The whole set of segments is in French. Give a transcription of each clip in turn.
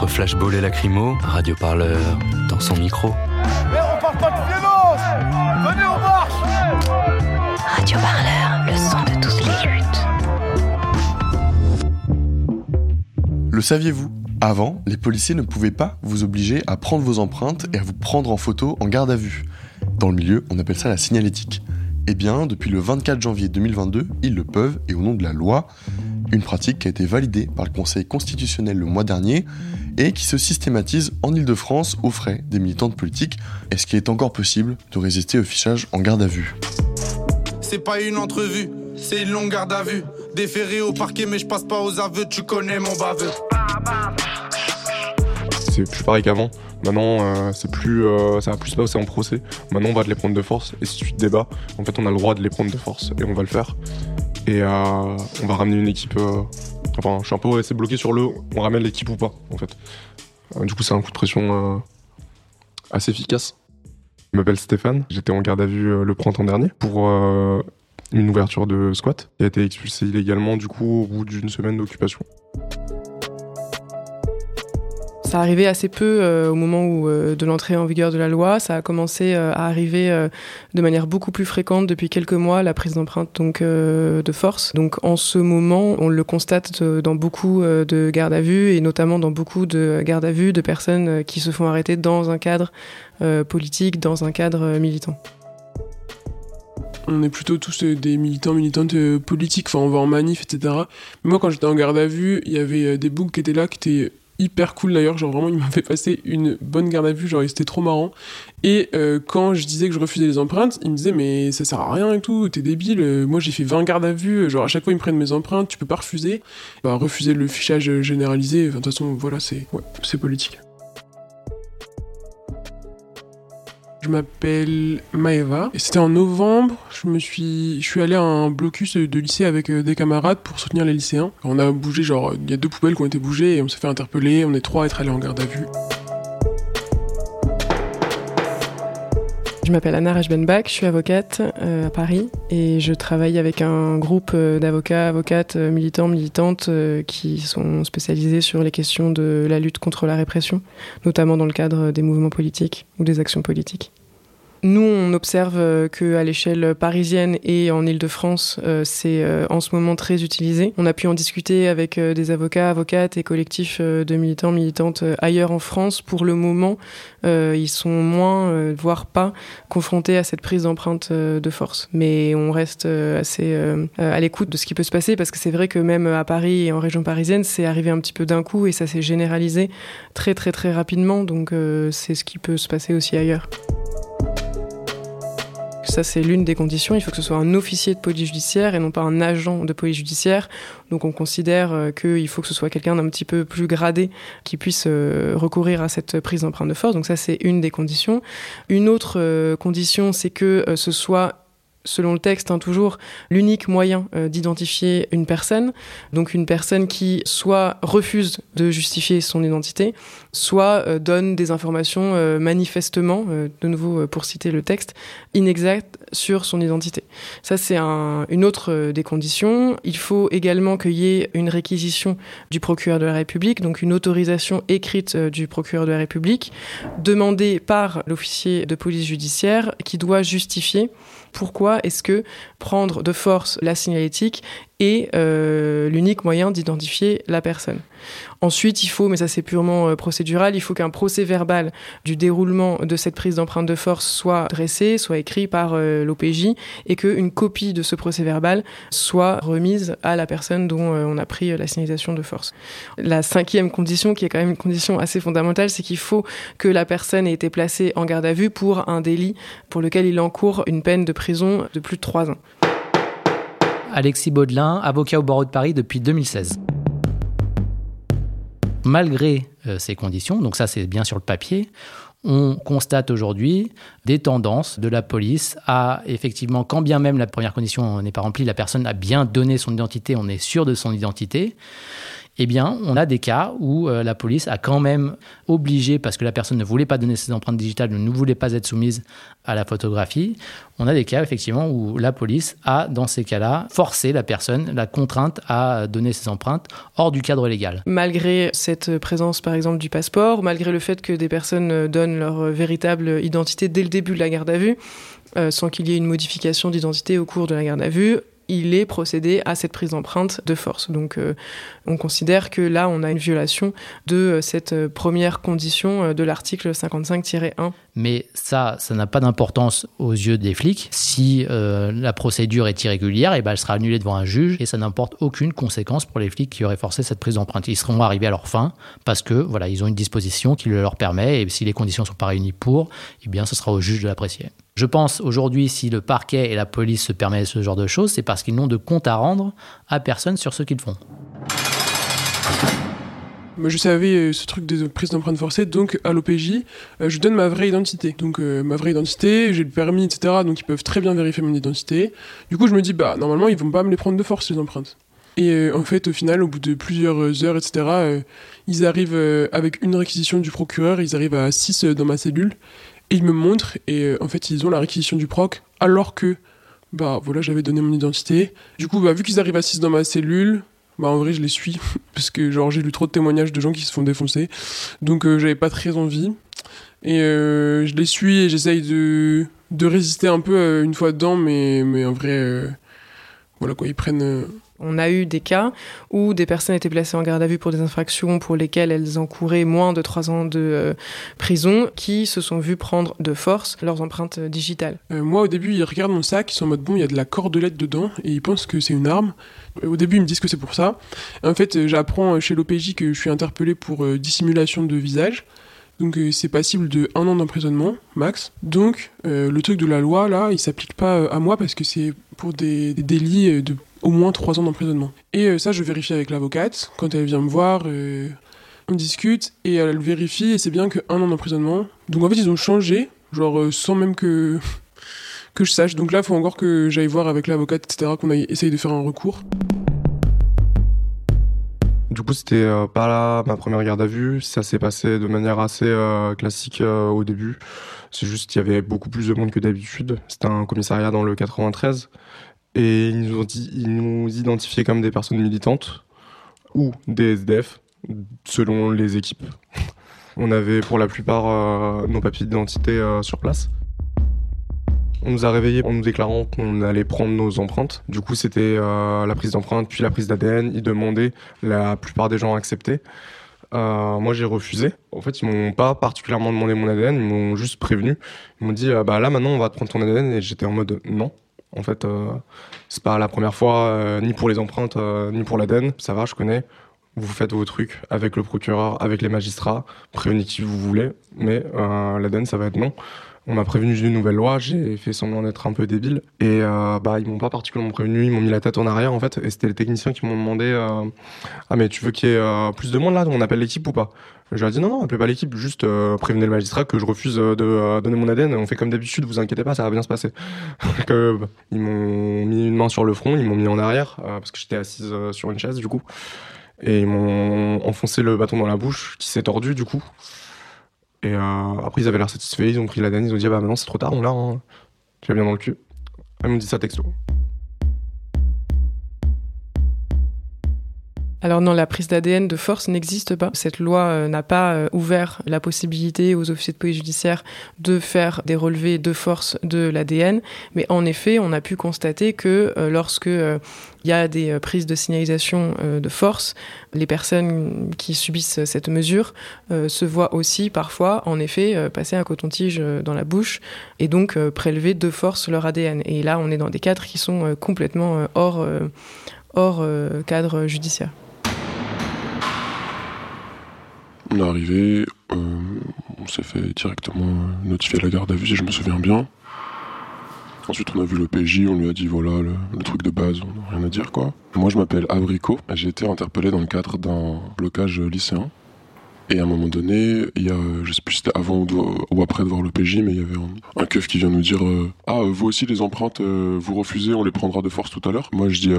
Entre flashball et lacrymo, Radio Parleur dans son micro. Mais on parle pas de violence Venez, on marche Radio Parleur, le son de toutes les luttes. Le saviez-vous? Avant, les policiers ne pouvaient pas vous obliger à prendre vos empreintes et à vous prendre en photo en garde à vue. Dans le milieu, on appelle ça la signalétique. Eh bien, depuis le 24 janvier 2022, ils le peuvent et au nom de la loi, une pratique qui a été validée par le Conseil constitutionnel le mois dernier et qui se systématise en Ile-de-France aux frais des militantes politiques. Est-ce qu'il est encore possible de résister au fichage en garde à vue? C'est pas une entrevue, c'est une longue garde à vue. Déféré au parquet, mais je passe pas aux aveux, tu connais mon baveux. C'est plus pareil qu'avant. Maintenant, euh, c'est plus, euh, ça va plus se passer en procès. Maintenant, on va te les prendre de force. Et si tu te débats, en fait, on a le droit de les prendre de force et on va le faire. Et euh, on va ramener une équipe. Enfin, je suis un peu resté bloqué sur le. On ramène l'équipe ou pas, en fait. Euh, du coup, c'est un coup de pression euh, assez efficace. Je m'appelle Stéphane. J'étais en garde à vue euh, le printemps dernier pour une ouverture de squat. a été expulsé illégalement, du coup, au bout d'une semaine d'occupation. Ça arrivait assez peu euh, au moment où, euh, de l'entrée en vigueur de la loi. Ça a commencé euh, à arriver de manière beaucoup plus fréquente depuis quelques mois, la prise d'empreinte de force. Donc en ce moment, on le constate dans beaucoup de gardes à vue et notamment dans beaucoup de gardes à vue de personnes qui se font arrêter dans un cadre politique, dans un cadre militant. On est plutôt tous des militants, militantes politiques, enfin on va en manif, etc. Mais moi quand j'étais en garde à vue, il y avait des boucs qui étaient là, qui étaient hyper cool d'ailleurs, genre vraiment ils m'ont fait passer une bonne garde à vue, genre c'était trop marrant. Et euh, quand je disais que je refusais les empreintes, ils me disaient mais ça sert à rien et tout, t'es débile, moi j'ai fait 20 gardes à vue, genre à chaque fois ils me prennent mes empreintes, tu peux pas refuser. Bah refuser le fichage généralisé, de toute façon voilà c'est politique. Je m'appelle Maeva c'était en novembre. Je me suis, je suis allé à un blocus de lycée avec euh, des camarades pour soutenir les lycéens. On a bougé genre, il y a deux poubelles qui ont été bougées et on s'est fait interpeller. On est trois à être allés en garde à vue. Je m'appelle Anna Rejbenbach, je suis avocate euh, à Paris et je travaille avec un groupe euh, d'avocats, avocates, euh, militants, militantes qui sont spécialisés sur les questions de la lutte contre la répression, notamment dans le cadre des mouvements politiques ou des actions politiques. Nous, on observe euh, que à l'échelle parisienne et en Île-de-France, euh, c'est euh, en ce moment très utilisé. On a pu en discuter avec des avocats, avocates et collectifs de militants, militantes ailleurs en France. Pour le moment, ils sont moins, voire pas, confrontés à cette prise d'empreinte de force. Mais on reste assez à l'écoute de ce qui peut se passer parce que c'est vrai que même à Paris et en région parisienne, c'est arrivé un petit peu d'un coup et ça s'est généralisé très très très rapidement. Donc c'est ce qui peut se passer aussi ailleurs. Ça, c'est l'une des conditions. Il faut que ce soit un officier de police judiciaire et non pas un agent de police judiciaire. Donc, on considère euh, qu'il faut que ce soit quelqu'un d'un petit peu plus gradé qui puisse euh, recourir à cette prise d'empreinte de force. Donc, ça, c'est une des conditions. Une autre euh, condition, c'est que ce soit selon le texte, hein, toujours l'unique moyen euh, d'identifier une personne. Donc une personne qui soit refuse de justifier son identité, soit euh, donne des informations euh, manifestement, de nouveau pour citer le texte, inexactes sur son identité. Ça, c'est un, une autre des conditions. Il faut également qu'il y ait une réquisition du procureur de la République, donc une autorisation écrite du procureur de la République, demandée par l'officier de police judiciaire, qui doit justifier pourquoi est-ce que prendre de force la signalétique est euh, l'unique moyen d'identifier la personne. Ensuite, il faut, mais ça c'est purement euh, procédural, il faut qu'un procès verbal du déroulement de cette prise d'empreinte de force soit dressé, soit écrit par euh, l'OPJ, et qu'une copie de ce procès verbal soit remise à la personne dont euh, on a pris la signalisation de force. La cinquième condition, qui est quand même une condition assez fondamentale, c'est qu'il faut que la personne ait été placée en garde à vue pour un délit pour lequel il encourt une peine de prison de plus de trois ans. Alexis Baudelin, avocat au barreau de Paris depuis 2016. Malgré ces conditions. Donc ça, c'est bien sur le papier on constate aujourd'hui des tendances de la police à effectivement, quand bien même la première condition n'est pas remplie, la personne a bien donné son identité, on est sûr de son identité, eh bien, on a des cas où euh, la police a quand même obligé, parce que la personne ne voulait pas donner ses empreintes digitales, ne voulait pas être soumise à la photographie, on a des cas effectivement où la police a, dans ces cas-là, forcé la personne, la contrainte à donner ses empreintes hors du cadre légal. Malgré cette présence, par exemple, du passeport, malgré le fait que des personnes donnent leur véritable identité dès le début de la garde à vue, euh, sans qu'il y ait une modification d'identité au cours de la garde à vue, il est procédé à cette prise d'empreinte de force. Donc euh, on considère que là, on a une violation de euh, cette euh, première condition de l'article 55-1. Mais ça, ça n'a pas d'importance aux yeux des flics. Si la procédure est irrégulière, et eh ben, elle sera annulée devant un juge et ça n'importe aucune conséquence pour les flics qui auraient forcé cette prise d'empreinte. Ils seront arrivés à leur fin parce que voilà, ils ont une disposition qui le leur permet et si les conditions sont pas réunies pour, eh bien, ce sera au juge de l'apprécier. Je pense aujourd'hui, si le parquet et la police se permettent ce genre de choses, c'est parce qu'ils n'ont de compte à rendre à personne sur ce qu'ils font. je savais euh, ce truc de prise d'empreinte forcée, donc à l'OPJ, euh, je donne ma vraie identité. Donc euh, ma vraie identité, j'ai le permis, etc. Donc ils peuvent très bien vérifier mon identité. Du coup, je me dis, bah normalement, ils vont pas me les prendre de force, les empreintes. Et en fait, au final, au bout de plusieurs heures, etc., ils arrivent avec une réquisition du procureur, ils arrivent à 6 dans ma cellule. Et ils me montrent, et euh, en fait, ils ont la réquisition du proc, alors que, bah voilà, j'avais donné mon identité. Du coup, bah, vu qu'ils arrivent 6 dans ma cellule, bah en vrai, je les suis, parce que genre, j'ai lu trop de témoignages de gens qui se font défoncer. Donc, euh, j'avais pas très envie. Et euh, je les suis et j'essaye de, de résister un peu une fois dedans, mais, mais en vrai, voilà quoi, ils prennent on a eu des cas où des personnes étaient placées en garde à vue pour des infractions pour lesquelles elles encouraient moins de trois ans de euh, prison, qui se sont vues prendre de force leurs empreintes euh, digitales. Euh, moi, au début, ils regardent mon sac, ils sont en mode bon, il y a de la cordelette dedans, et ils pensent que c'est une arme. Au début, ils me disent que c'est pour ça. En fait, j'apprends chez l'OPJ que je suis interpellé pour dissimulation de visage. Donc c'est passible de un an d'emprisonnement max. Donc le truc de la loi là, il s'applique pas à moi parce que c'est pour des délits de au moins trois ans d'emprisonnement. Et euh, ça, je vérifie avec l'avocate. Quand elle vient me voir, euh, on discute et elle vérifie et c'est bien que un an d'emprisonnement. Donc en fait, ils ont changé, genre euh, sans même que, que je sache. Donc là, il faut encore que j'aille voir avec l'avocate, etc., qu'on aille essayer de faire un recours. Du coup, c'était pas là ma première garde à vue. Ça s'est passé de manière assez classique au début. C'est juste qu'il y avait beaucoup plus de monde que d'habitude. C'était un commissariat dans le 93. Et ils nous, ont dit, identifiaient comme des personnes militantes ou des SDF, selon les équipes. On avait pour la plupart euh, nos papiers d'identité euh, sur place. On nous a réveillés en nous déclarant qu'on allait prendre nos empreintes. Du coup, c'était euh, la prise d'empreinte puis la prise d'ADN. Ils demandaient, la plupart des gens acceptaient. moi, j'ai refusé. En fait, ils m'ont pas particulièrement demandé mon ADN, ils m'ont juste prévenu. Ils m'ont dit, bah là, maintenant, on va te prendre ton ADN. Et j'étais en mode, non, en fait, euh, c'est pas la première fois, euh, ni pour les empreintes, euh, ni pour l'ADN. Ça va, je connais. Vous faites vos trucs avec le procureur, avec les magistrats, prévenez vous voulez, mais l'ADN, ça va être non. On m'a prévenu d'une nouvelle loi, j'ai fait semblant d'être un peu débile. Et bah, ils m'ont pas particulièrement prévenu, ils m'ont mis la tête en arrière en fait. Et c'était les techniciens qui m'ont demandé Ah, mais tu veux qu'il y ait plus de monde là On appelle l'équipe ou pas? Je lui ai dit non, non, appelez pas l'équipe, juste euh, prévenez le magistrat que je refuse euh, de euh, donner mon ADN. On fait comme d'habitude, vous inquiétez pas, ça va bien se passer. Donc, ils m'ont mis une main sur le front, ils m'ont mis en arrière parce que j'étais assise sur une chaise du coup, et ils m'ont enfoncé le bâton dans la bouche qui s'est tordu du coup. Et après ils avaient l'air satisfaits, ils ont pris l'ADN, ils ont dit ah bah maintenant c'est trop tard, on l'a, hein. tu vas bien dans le cul. Elle me dit ça texto. Alors non, la prise d'ADN de force n'existe pas. Cette loi euh, n'a pas euh, ouvert la possibilité aux officiers de police judiciaire de faire des relevés de force de l'ADN. Mais en effet, on a pu constater que euh, lorsque il y a des prises de signalisation de force, les personnes qui subissent cette mesure se voient aussi parfois, en effet, passer un coton-tige dans la bouche et donc prélever de force leur ADN. Et là, on est dans des cadres qui sont complètement hors, hors cadre judiciaire. On est arrivé, euh, on s'est fait directement notifier la garde à vue si je me souviens bien. Ensuite, on a vu le PJ, on lui a dit voilà le, truc de base, on n'a rien à dire quoi. Moi, je m'appelle Abrico, j'ai été interpellé dans le cadre d'un blocage lycéen. Et à un moment donné, il y a, je sais plus si c'était avant ou, après de voir le PJ, mais il y avait un, un keuf qui vient nous dire euh, Ah, vous aussi les empreintes, euh, vous refusez, on les prendra de force tout à l'heure. Moi je dis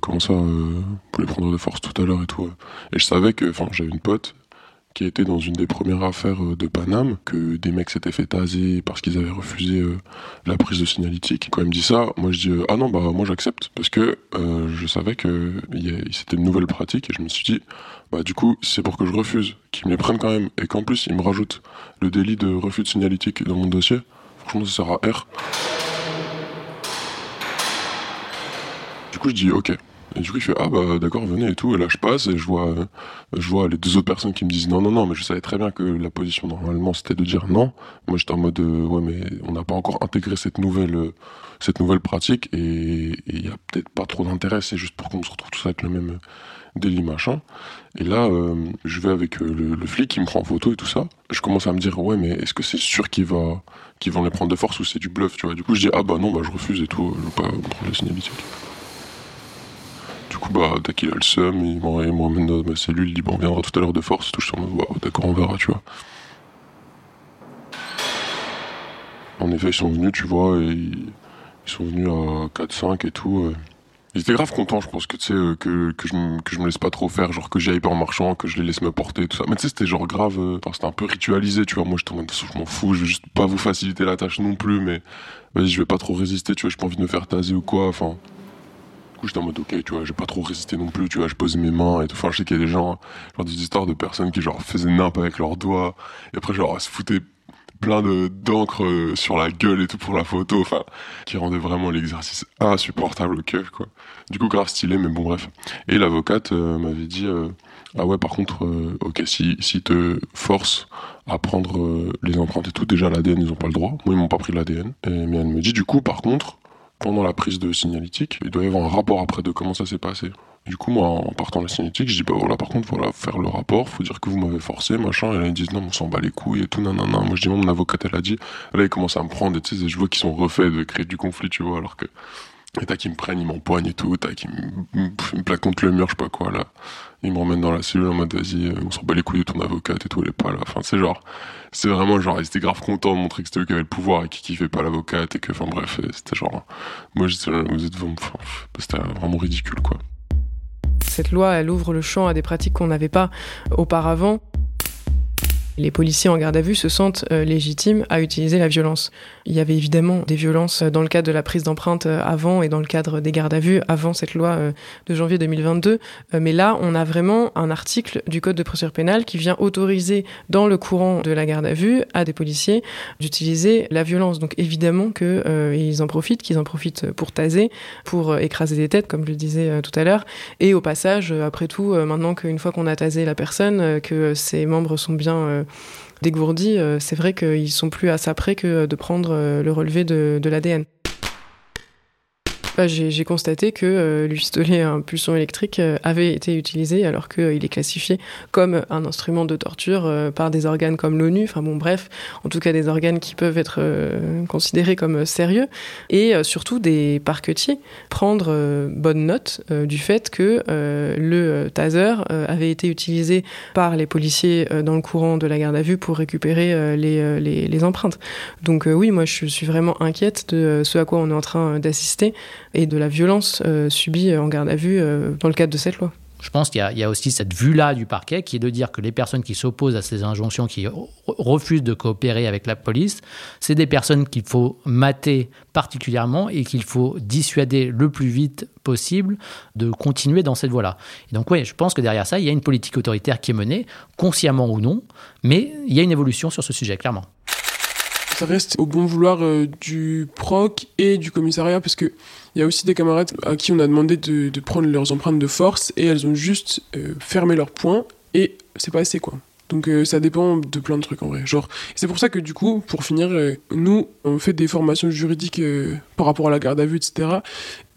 Comment ça, vous les prendrez de force tout à l'heure et tout. Et je savais que, enfin, j'avais une pote qui était dans une des premières affaires euh, de Paname, que des mecs s'étaient fait taser parce qu'ils avaient refusé euh, la prise de signalétique. Quand il me dit ça, moi je dis euh, ah non bah moi j'accepte parce que je savais que c'était une nouvelle pratique et je me suis dit bah du coup c'est pour que je refuse qu'ils me les prennent quand même et qu'en plus ils me rajoutent le délit de refus de signalétique dans mon dossier. Franchement ça sert à R. Du coup je dis ok. Et du coup il fait ah bah d'accord venez et tout et là je passe et je vois euh, je vois les deux autres personnes qui me disent non non non mais je savais très bien que la position normalement c'était de dire non. Moi j'étais en mode euh, ouais mais on n'a pas encore intégré cette nouvelle euh, cette nouvelle pratique et il y a peut-être pas trop d'intérêt c'est juste pour qu'on se retrouve tous avec le même délit machin. Et là je vais avec le, flic qui me prend en photo et tout ça. Je commence à me dire ouais mais est-ce que c'est sûr qu'ils vont les prendre de force ou c'est du bluff tu vois. Du coup je dis ah bah non bah je refuse et tout je veux pas prendre la signalétique. Du coup, bah, qu'il a le seum, il m'emmène dans ma cellule, il dit, bon, on viendra tout à l'heure de force, en mode, Waouh, d'accord, on verra, tu vois. En effet, ils sont venus, tu vois, et ils, sont venus à 4-5 et tout. euh. Ils étaient grave contents, je pense, que, tu sais, euh, que, que, je, me- laisse pas trop faire, genre que j'y aille pas en marchant, que je les laisse me porter, tout ça. Mais tu sais, c'était genre grave, euh, c'était un peu ritualisé, tu vois. Moi, j'étais en mode, de toute façon, je m'en fous, je vais juste pas vous faciliter la tâche non plus, mais vas-y, je vais pas trop résister, tu vois, j'ai pas envie de me faire taser ou quoi, enfin. Coup, j'étais en mode, ok, tu vois, j'ai pas trop résisté non plus, tu vois, je posais mes mains et tout. Enfin, je sais qu'il y a des gens, genre des histoires de personnes qui, genre, faisaient nimp avec leurs doigts, et après, genre, se foutaient plein de d'encre euh, sur la gueule et tout pour la photo, enfin, qui rendait vraiment l'exercice insupportable au keuf, quoi. Du coup, grave stylé, mais bon, bref. Et l'avocate euh, m'avait dit, euh, ah ouais, par contre, euh, ok, si, si te force à prendre les empreintes et tout, déjà l'ADN, ils ont pas le droit. Moi, ils m'ont pas pris l'ADN. Mais elle me dit, du coup, par contre, pendant la prise de signalétique, il doit y avoir un rapport après de comment ça s'est passé. Du coup, moi, en partant de la signalétique, je dis, bah voilà, par contre, voilà, faire le rapport, faut dire que vous m'avez forcé, machin. Et là, ils disent, non, on s'en bat les couilles et tout, non. Moi, je dis, mon avocate, elle a dit. Là, ils commencent à me prendre, et tu sais, je vois qu'ils sont refaits de créer du conflit, tu vois, alors que. Et t'as qui me prennent, ils m'empoignent et tout, t'as qui me, plaquent contre le mur, je sais pas quoi, là. Ils me ramènent dans la cellule en mode, vas-y, euh, on s'en bat les couilles de ton avocate et tout, elle est pas là. Enfin, c'est genre, c'est vraiment genre, ils étaient grave contents de montrer que c'était eux qui avaient le pouvoir et qui kiffaient pas l'avocate et que, enfin bref, euh, c'était genre, moi j'étais là, vous êtes enfin, c'était vraiment ridicule quoi. Cette loi, elle ouvre le champ à des pratiques qu'on n'avait pas auparavant. Les policiers en garde à vue se sentent euh, légitimes à utiliser la violence. Il y avait évidemment des violences dans le cadre de la prise d'empreinte euh, avant et dans le cadre des gardes à vue avant cette loi euh, de janvier 2022. Euh, mais là, on a vraiment un article du Code de procédure pénale qui vient autoriser dans le courant de la garde à vue à des policiers d'utiliser la violence. Donc évidemment que euh, ils en profitent, qu'ils en profitent pour taser, pour euh, écraser des têtes, comme je le disais euh, tout à l'heure. Et au passage, euh, après tout, euh, maintenant qu'une fois qu'on a tasé la personne, euh, que ses membres sont bien euh, dégourdis, euh, c'est vrai qu'ils sont plus à ça près que de prendre euh, le relevé de, de l'ADN. J'ai constaté que euh, le pistolet à impulsion électrique euh, avait été utilisé alors qu'il est classifié comme un instrument de torture euh, par des organes comme l'ONU, enfin bon bref, en tout cas des organes qui peuvent être euh, considérés comme euh, sérieux, et euh, surtout des parquetiers prendre euh, bonne note euh, du fait que euh, le euh, taser euh, avait été utilisé par les policiers euh, dans le courant de la garde à vue pour récupérer euh, les, euh, les, empreintes. Donc euh, oui, moi je suis vraiment inquiète de euh, ce à quoi on est en train euh, d'assister et de la violence euh, subie euh, en garde à vue euh, dans le cadre de cette loi. Je pense qu'il y, a- aussi cette vue-là du parquet qui est de dire que les personnes qui s'opposent à ces injonctions, qui re- refusent de coopérer avec la police, c'est des personnes qu'il faut mater particulièrement et qu'il faut dissuader le plus vite possible de continuer dans cette voie-là. Donc oui, je pense que derrière ça, il y a une politique autoritaire qui est menée, consciemment ou non, mais il y a une évolution sur ce sujet, clairement. Ça reste au bon vouloir euh, du proc et du commissariat parce que il y a aussi des camarades à qui on a demandé de, prendre leurs empreintes de force et elles ont juste euh, fermé leurs poings et c'est pas assez quoi. Donc euh, ça dépend de plein de trucs en vrai. Genre c'est pour ça que du coup pour finir nous on fait des formations juridiques par rapport à la garde à vue etc.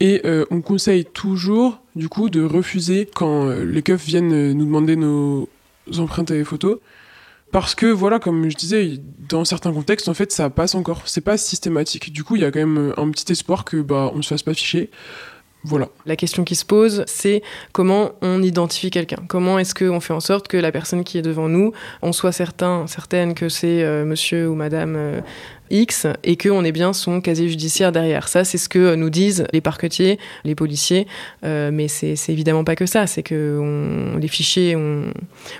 Et on conseille toujours du coup de refuser quand les keufs viennent nous demander nos empreintes et photos parce que voilà, comme je disais, dans certains contextes, en fait, ça passe encore. C'est pas systématique. Du coup, il y a quand même un petit espoir que bah on se fasse pas ficher. Voilà. La question qui se pose, c'est comment on identifie quelqu'un? Comment est-ce qu'on fait en sorte que la personne qui est devant nous, on soit certain, certaine que c'est euh, monsieur ou madame euh, X et qu'on ait bien son casier judiciaire derrière. Ça, c'est ce que nous disent les parquetiers, les policiers, euh, mais c'est évidemment pas que ça. C'est que les fichiers,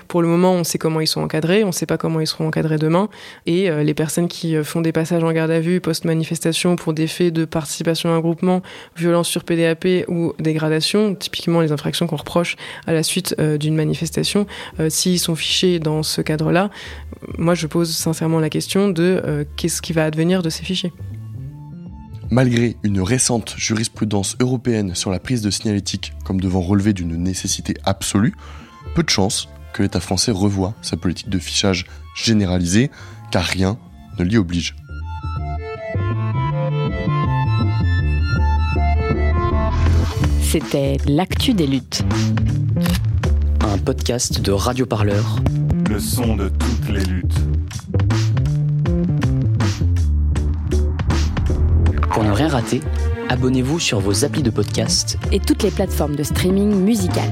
pour le moment, on sait comment ils sont encadrés, on ne sait pas comment ils seront encadrés demain, et euh, les personnes qui euh, font des passages en garde à vue post-manifestation pour des faits de participation à un groupement, violence sur PDAP ou dégradation, typiquement les infractions qu'on reproche à la suite d'une manifestation, s'ils sont fichés dans ce cadre-là, moi je pose sincèrement la question de qu'est-ce qui va advenir de ces fichiers. Malgré une récente jurisprudence européenne sur la prise de signalétique comme devant relever d'une nécessité absolue, peu de chances que l'État français revoie sa politique de fichage généralisée, car rien ne l'y oblige. C'était L'actu des luttes. Un podcast de Radio Parleur. Le son de toutes les luttes. Pour ne rien rater, abonnez-vous sur vos applis de podcast et toutes les plateformes de streaming musical.